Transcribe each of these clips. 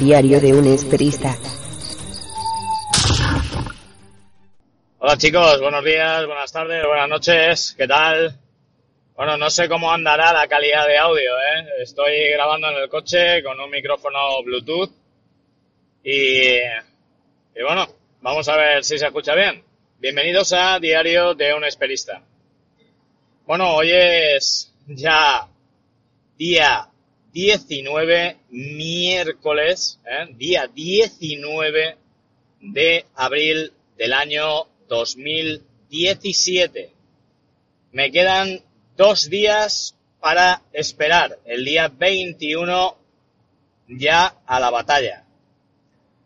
Diario de un esperista. Hola chicos, buenos días, buenas tardes, buenas noches, ¿qué tal? Bueno, no sé cómo andará la calidad de audio, ¿eh? Estoy grabando en el coche con un micrófono Bluetooth y, y bueno, vamos a ver si se escucha bien. Bienvenidos a Diario de un Esperista. Bueno, hoy es ya día 19, miércoles, ¿eh? día 19 de abril del año 2017. Me quedan dos días para esperar el día 21 ya a la batalla.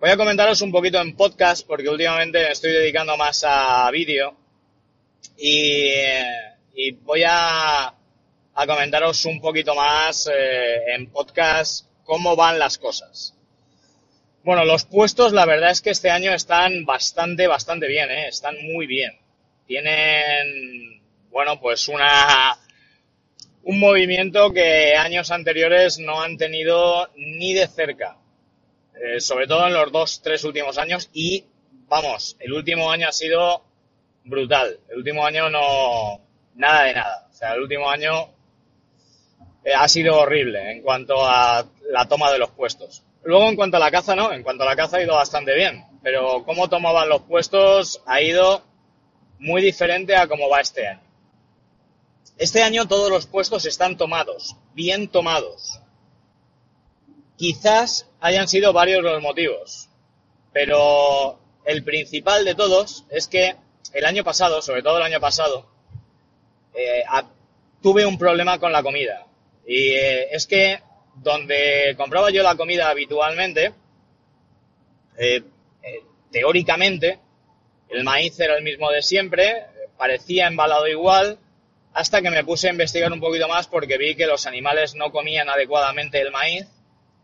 Voy a comentaros un poquito en podcast porque últimamente me estoy dedicando más a vídeo y, y voy a, a, comentaros un poquito más eh, en podcast cómo van las cosas. Bueno, los puestos la verdad es que este año están bastante, bastante bien, ¿eh? están muy bien. Tienen, bueno, pues una, un movimiento que años anteriores no han tenido ni de cerca. Eh, sobre todo en los dos, tres últimos años y vamos, el último año ha sido brutal. El último año no, nada de nada. O sea, el último año ha sido horrible en cuanto a la toma de los puestos. Luego, en cuanto a la caza, no, en cuanto a la caza ha ido bastante bien. Pero cómo tomaban los puestos ha ido muy diferente a cómo va este año. Este año todos los puestos están tomados, bien tomados. Quizás hayan sido varios los motivos, pero el principal de todos es que el año pasado, sobre todo el año pasado, eh, tuve un problema con la comida. Y eh, es que donde compraba yo la comida habitualmente, eh, teóricamente, el maíz era el mismo de siempre, parecía embalado igual, hasta que me puse a investigar un poquito más porque vi que los animales no comían adecuadamente el maíz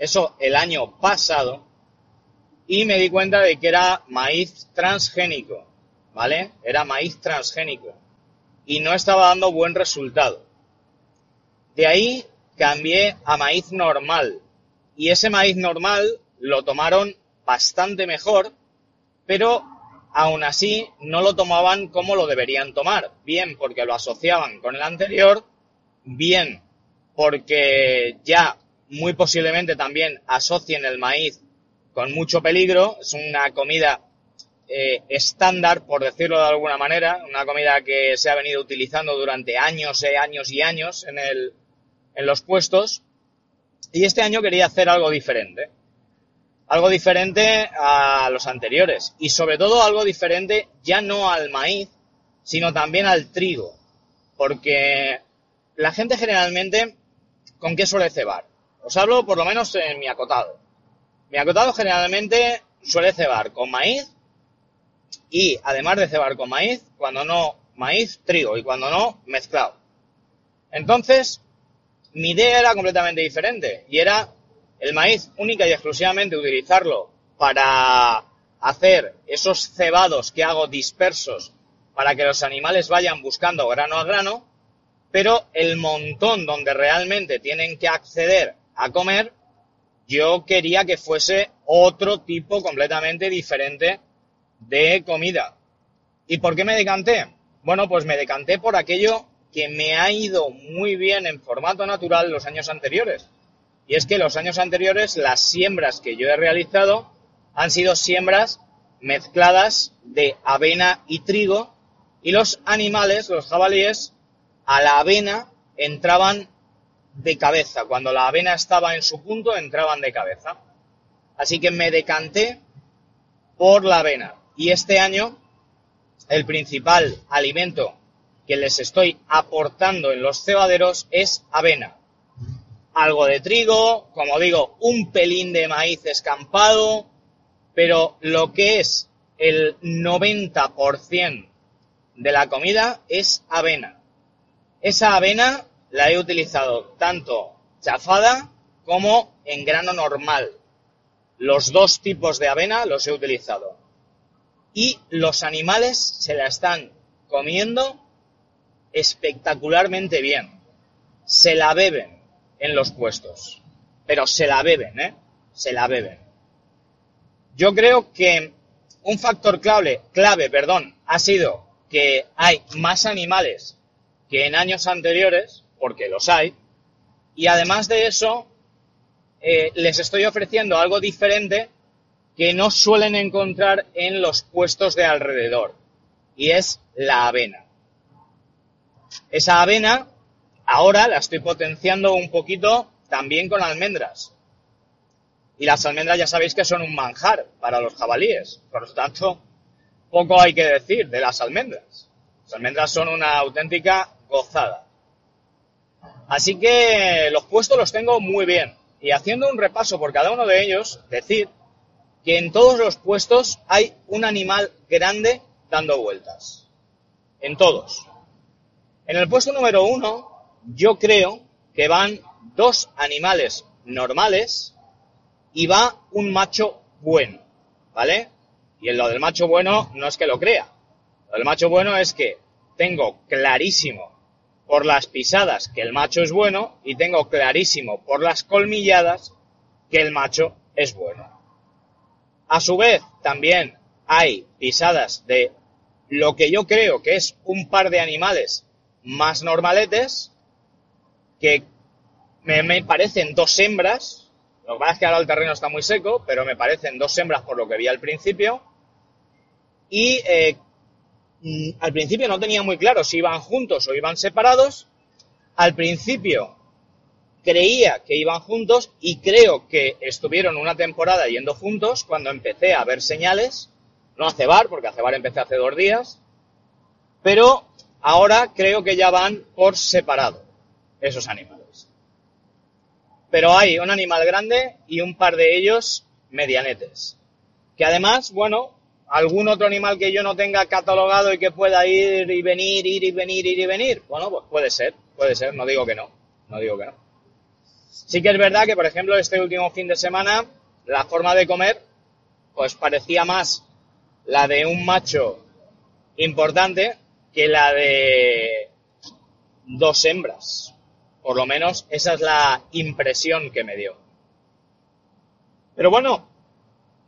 eso el año pasado, y me di cuenta de que era maíz transgénico, ¿vale? Era maíz transgénico. Y no estaba dando buen resultado. De ahí cambié a maíz normal. Y ese maíz normal lo tomaron bastante mejor, pero aún así no lo tomaban como lo deberían tomar. Bien porque lo asociaban con el anterior, bien porque ya muy posiblemente también asocien el maíz con mucho peligro. Es una comida eh, estándar, por decirlo de alguna manera, una comida que se ha venido utilizando durante años y eh, años y años en, el, en los puestos. Y este año quería hacer algo diferente. Algo diferente a los anteriores. Y sobre todo algo diferente ya no al maíz, sino también al trigo. Porque la gente generalmente, ¿con qué suele cebar? Os hablo por lo menos en mi acotado. Mi acotado generalmente suele cebar con maíz y además de cebar con maíz, cuando no maíz, trigo y cuando no, mezclado. Entonces, mi idea era completamente diferente y era el maíz única y exclusivamente utilizarlo para hacer esos cebados que hago dispersos para que los animales vayan buscando grano a grano, pero el montón donde realmente tienen que acceder a comer, yo quería que fuese otro tipo completamente diferente de comida. ¿Y por qué me decanté? Bueno, pues me decanté por aquello que me ha ido muy bien en formato natural los años anteriores. Y es que los años anteriores las siembras que yo he realizado han sido siembras mezcladas de avena y trigo y los animales, los jabalíes, a la avena entraban de cabeza. Cuando la avena estaba en su punto, entraban de cabeza. Así que me decanté por la avena. Y este año, el principal alimento que les estoy aportando en los cebaderos es avena. Algo de trigo, como digo, un pelín de maíz escampado, pero lo que es el 90% de la comida es avena. Esa avena la he utilizado tanto chafada como en grano normal. Los dos tipos de avena los he utilizado. Y los animales se la están comiendo espectacularmente bien. Se la beben en los puestos. Pero se la beben, ¿eh? Se la beben. Yo creo que un factor clave, clave, perdón, ha sido que hay más animales que en años anteriores, porque los hay, y además de eso, eh, les estoy ofreciendo algo diferente que no suelen encontrar en los puestos de alrededor, y es la avena. Esa avena ahora la estoy potenciando un poquito también con almendras. Y las almendras ya sabéis que son un manjar para los jabalíes. Por lo tanto, poco hay que decir de las almendras. Las almendras son una auténtica gozada. Así que los puestos los tengo muy bien. Y haciendo un repaso por cada uno de ellos, decir que en todos los puestos hay un animal grande dando vueltas. En todos. En el puesto número uno, yo creo que van dos animales normales y va un macho bueno, ¿vale? Y en lo del macho bueno no es que lo crea. Lo del macho bueno es que tengo clarísimo por las pisadas que el macho es bueno y tengo clarísimo por las colmilladas que el macho es bueno. A su vez, también hay pisadas de lo que yo creo que es un par de animales más normaletes que me, parecen dos hembras. Lo que pasa es que ahora el terreno está muy seco, pero me parecen dos hembras por lo que vi al principio. Y eh, mm, al principio no tenía muy claro si iban juntos o iban separados. Al principio creía que iban juntos y creo que estuvieron una temporada yendo juntos cuando empecé a ver señales. No a cebar, porque a cebar empecé hace dos días. Pero ahora creo que ya van por separado esos animales. Pero hay un animal grande y un par de ellos medianetes. Que además, bueno, algún otro animal que yo no tenga catalogado y que pueda ir y venir, ir y venir, ir y venir. Bueno, pues puede ser, puede ser, no digo que no, no digo que no. Sí que es verdad que, por ejemplo, este último fin de semana, la forma de comer, pues parecía más la de un macho importante que la de dos hembras. Por lo menos esa es la impresión que me dio. Pero bueno,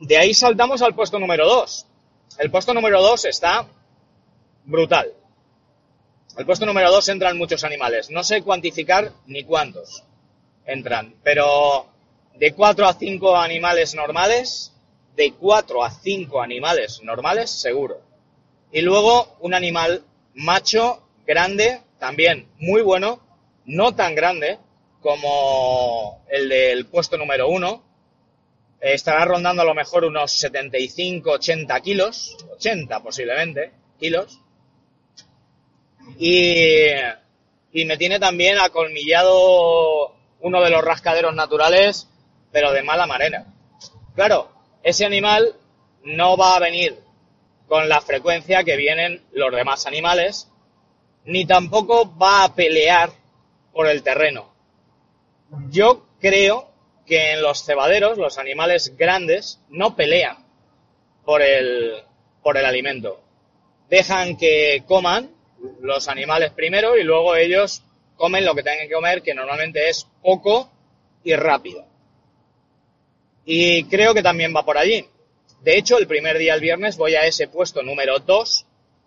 de ahí saltamos al puesto número 2. El puesto número 2 está brutal. El puesto número 2 entran muchos animales. No sé cuantificar ni cuántos entran, pero de 4 a 5 animales normales, de 4 a 5 animales normales, seguro. Y luego un animal macho, grande, también muy bueno, no tan grande como el del puesto número uno. Estará rondando a lo mejor unos 75, 80 kilos, 80 posiblemente, kilos. Y, y me tiene también acolmillado uno de los rascaderos naturales, pero de mala manera. Claro, ese animal no va a venir con la frecuencia que vienen los demás animales, ni tampoco va a pelear por el terreno. Yo creo que en los cebaderos los animales grandes no pelean por el, por el alimento. Dejan que coman los animales primero y luego ellos comen lo que tengan que comer, que normalmente es poco y rápido. Y creo que también va por allí. De hecho, el primer día, el viernes, voy a ese puesto número 2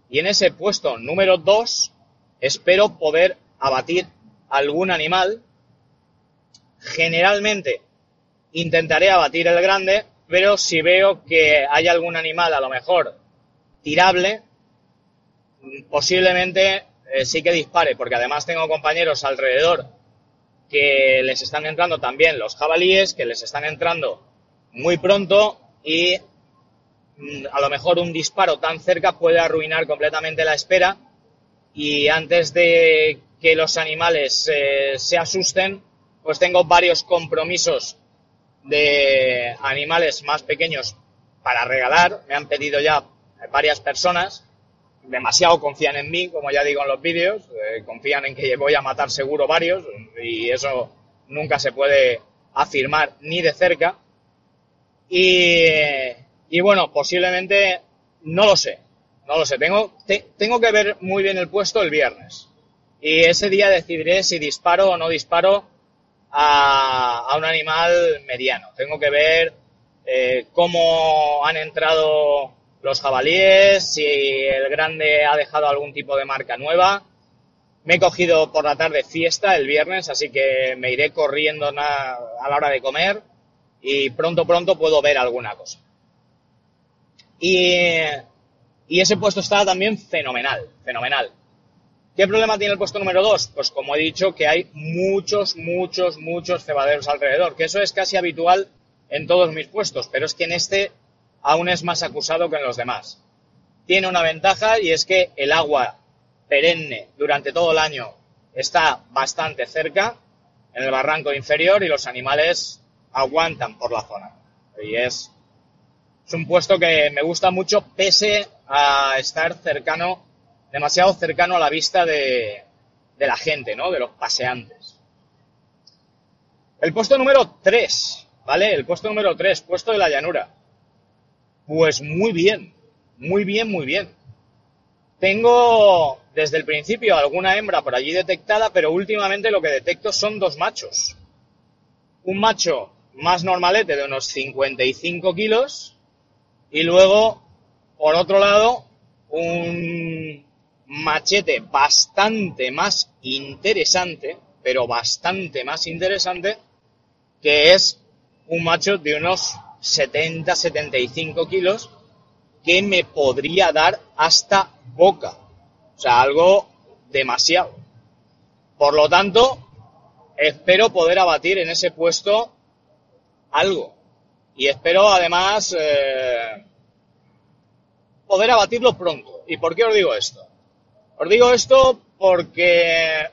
y en ese puesto número 2 espero poder abatir algún animal. Generalmente intentaré abatir el grande, pero si veo que hay algún animal a lo mejor tirable, posiblemente eh, sí que dispare, porque además tengo compañeros alrededor que les están entrando también los jabalíes, que les están entrando muy pronto y a lo mejor un disparo tan cerca puede arruinar completamente la espera y antes de que los animales eh, se asusten, pues tengo varios compromisos de animales más pequeños para regalar. Me han pedido ya varias personas. Demasiado confían en mí, como ya digo en los vídeos. Eh, confían en que voy a matar seguro varios y eso nunca se puede afirmar ni de cerca. Y, y bueno, posiblemente, no lo sé, no lo sé. Tengo, tengo que ver muy bien el puesto el viernes. Y ese día decidiré si disparo o no disparo a, un animal mediano. Tengo que ver eh, cómo han entrado los jabalíes, si el grande ha dejado algún tipo de marca nueva. Me he cogido por la tarde fiesta el viernes, así que me iré corriendo a la hora de comer y pronto, pronto puedo ver alguna cosa. Y, ese puesto está también fenomenal, fenomenal. ¿Qué problema tiene el puesto número 2? Pues como he dicho, que hay muchos, muchos, muchos cebaderos alrededor, que eso es casi habitual en todos mis puestos, pero es que en este aún es más acusado que en los demás. Tiene una ventaja y es que el agua perenne durante todo el año está bastante cerca, en el barranco inferior, y los animales aguantan por la zona. Y es, es un puesto que me gusta mucho pese a estar cercano demasiado cercano a la vista de, la gente, ¿no? De los paseantes. El puesto número 3, ¿vale? El puesto número 3, puesto de la llanura. Pues muy bien, muy bien, muy bien. Tengo desde el principio alguna hembra por allí detectada, pero últimamente lo que detecto son dos machos. Un macho más normalete de unos 55 kilos y luego, por otro lado, un machete bastante más interesante, pero bastante más interesante, que es un macho de unos 70-75 kilos que me podría dar hasta boca. O sea, algo demasiado. Por lo tanto, espero poder abatir en ese puesto algo. Y espero además eh, poder abatirlo pronto. ¿Y por qué os digo esto? Os digo esto porque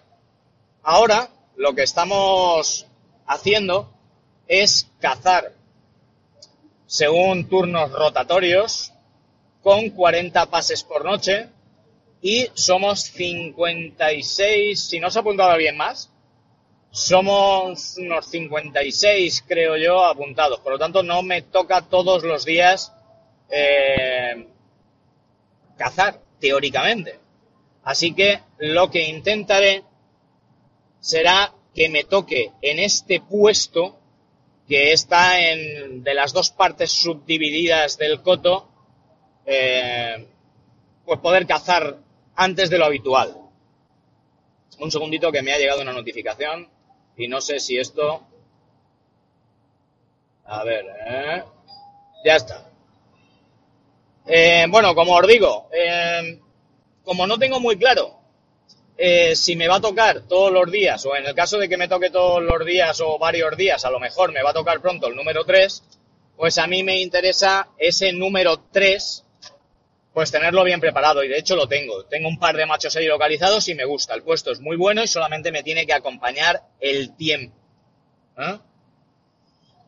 ahora lo que estamos haciendo es cazar según turnos rotatorios con 40 pases por noche y somos 56, si no se ha apuntado alguien más, somos unos 56 creo yo apuntados, por lo tanto no me toca todos los días eh, cazar, teóricamente. Así que lo que intentaré será que me toque en este puesto que está en de las dos partes subdivididas del coto, eh, pues poder cazar antes de lo habitual. Un segundito que me ha llegado una notificación y no sé si esto... A ver, eh, ya está. Eh, bueno, como os digo, como no tengo muy claro eh, si me va a tocar todos los días, o en el caso de que me toque todos los días o varios días, a lo mejor me va a tocar pronto el número 3, pues a mí me interesa ese número 3, pues tenerlo bien preparado, y de hecho lo tengo. Tengo un par de machos ahí localizados y me gusta. El puesto es muy bueno y solamente me tiene que acompañar el tiempo. ¿eh?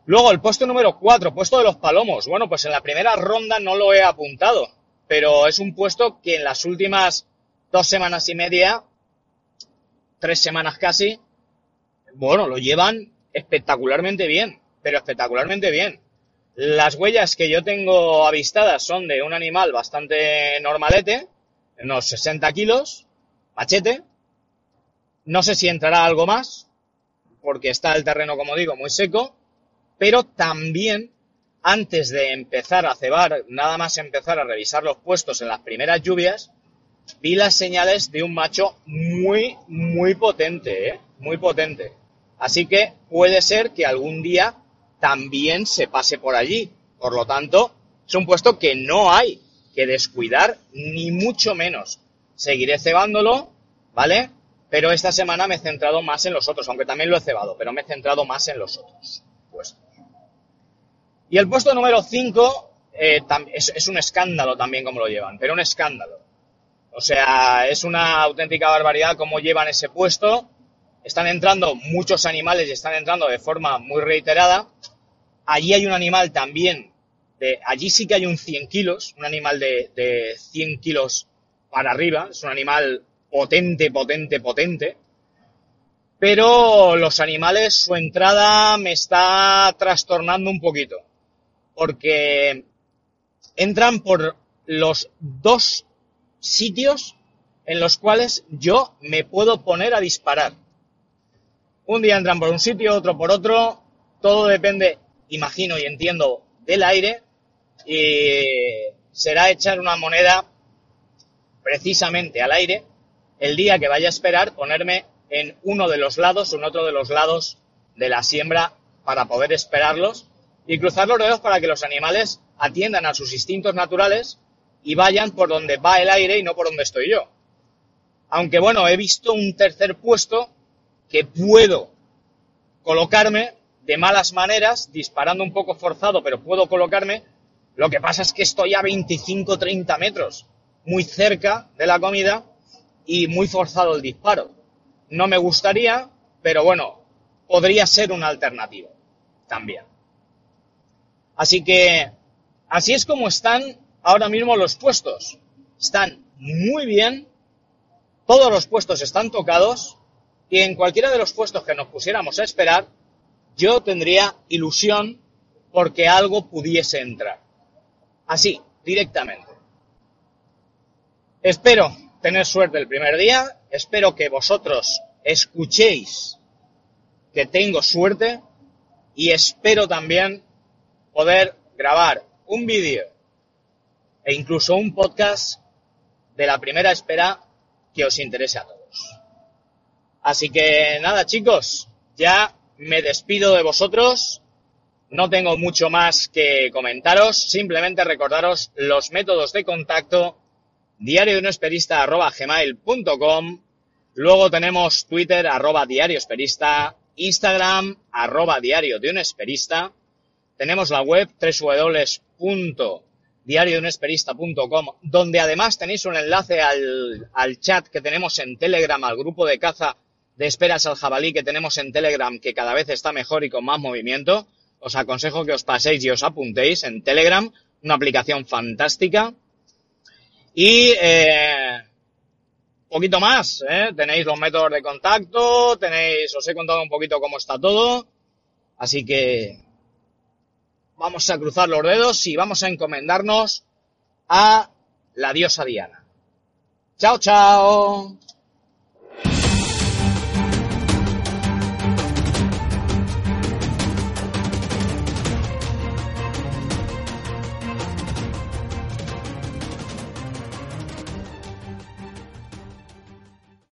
Luego, el puesto número 4, puesto de los palomos. Bueno, pues en la primera ronda no lo he apuntado pero es un puesto que en las últimas dos semanas y media, tres semanas casi, bueno, lo llevan espectacularmente bien, pero espectacularmente bien. Las huellas que yo tengo avistadas son de un animal bastante normalete, unos 60 kilos, machete. No sé si entrará algo más, porque está el terreno, como digo, muy seco, pero también antes de empezar a cebar, nada más empezar a revisar los puestos en las primeras lluvias, vi las señales de un macho muy, muy potente, ¿eh? muy potente. Así que puede ser que algún día también se pase por allí. Por lo tanto, es un puesto que no hay que descuidar, ni mucho menos. Seguiré cebándolo, ¿vale? Pero esta semana me he centrado más en los otros, aunque también lo he cebado, pero me he centrado más en los otros puestos. Y el puesto número 5 eh, es, un escándalo también como lo llevan, pero un escándalo. O sea, es una auténtica barbaridad cómo llevan ese puesto. Están entrando muchos animales y están entrando de forma muy reiterada. Allí hay un animal también, allí sí que hay un 100 kilos, un animal de, de 100 kilos para arriba. Es un animal potente, potente, potente pero los animales, su entrada me está trastornando un poquito porque entran por los dos sitios en los cuales yo me puedo poner a disparar. Un día entran por un sitio, otro por otro, todo depende, imagino y entiendo del aire y será echar una moneda precisamente al aire el día que vaya a esperar ponerme en uno de los lados o en otro de los lados de la siembra para poder esperarlos y cruzar los dedos para que los animales atiendan a sus instintos naturales y vayan por donde va el aire y no por donde estoy yo. Aunque bueno, he visto un tercer puesto que puedo colocarme de malas maneras, disparando un poco forzado, pero puedo colocarme. Lo que pasa es que estoy a 25-30 metros, muy cerca de la comida y muy forzado el disparo. No me gustaría, pero bueno, podría ser una alternativa también. Así que, así es como están ahora mismo los puestos. Están muy bien, todos los puestos están tocados y en cualquiera de los puestos que nos pusiéramos a esperar, yo tendría ilusión porque algo pudiese entrar. Así, directamente. Espero tener suerte el primer día, espero que vosotros escuchéis que tengo suerte y espero también poder grabar un vídeo e incluso un podcast de la primera espera que os interese a todos. Así que nada chicos, ya me despido de vosotros. No tengo mucho más que comentaros, simplemente recordaros los métodos de contacto. diario de un esperista arroba gmail.com, luego tenemos Twitter arroba diario esperista, Instagram arroba diario de un esperista, tenemos la web www.diariodeunesperista.com, donde además tenéis un enlace al, al chat que tenemos en Telegram, al grupo de caza de esperas al jabalí que tenemos en Telegram, que cada vez está mejor y con más movimiento. Os aconsejo que os paséis y os apuntéis en Telegram, una aplicación fantástica. Y eh, poquito más, ¿eh? tenéis los métodos de contacto, tenéis, os he contado un poquito cómo está todo. Así que vamos a cruzar los dedos y vamos a encomendarnos a la diosa Diana. Chao, chao.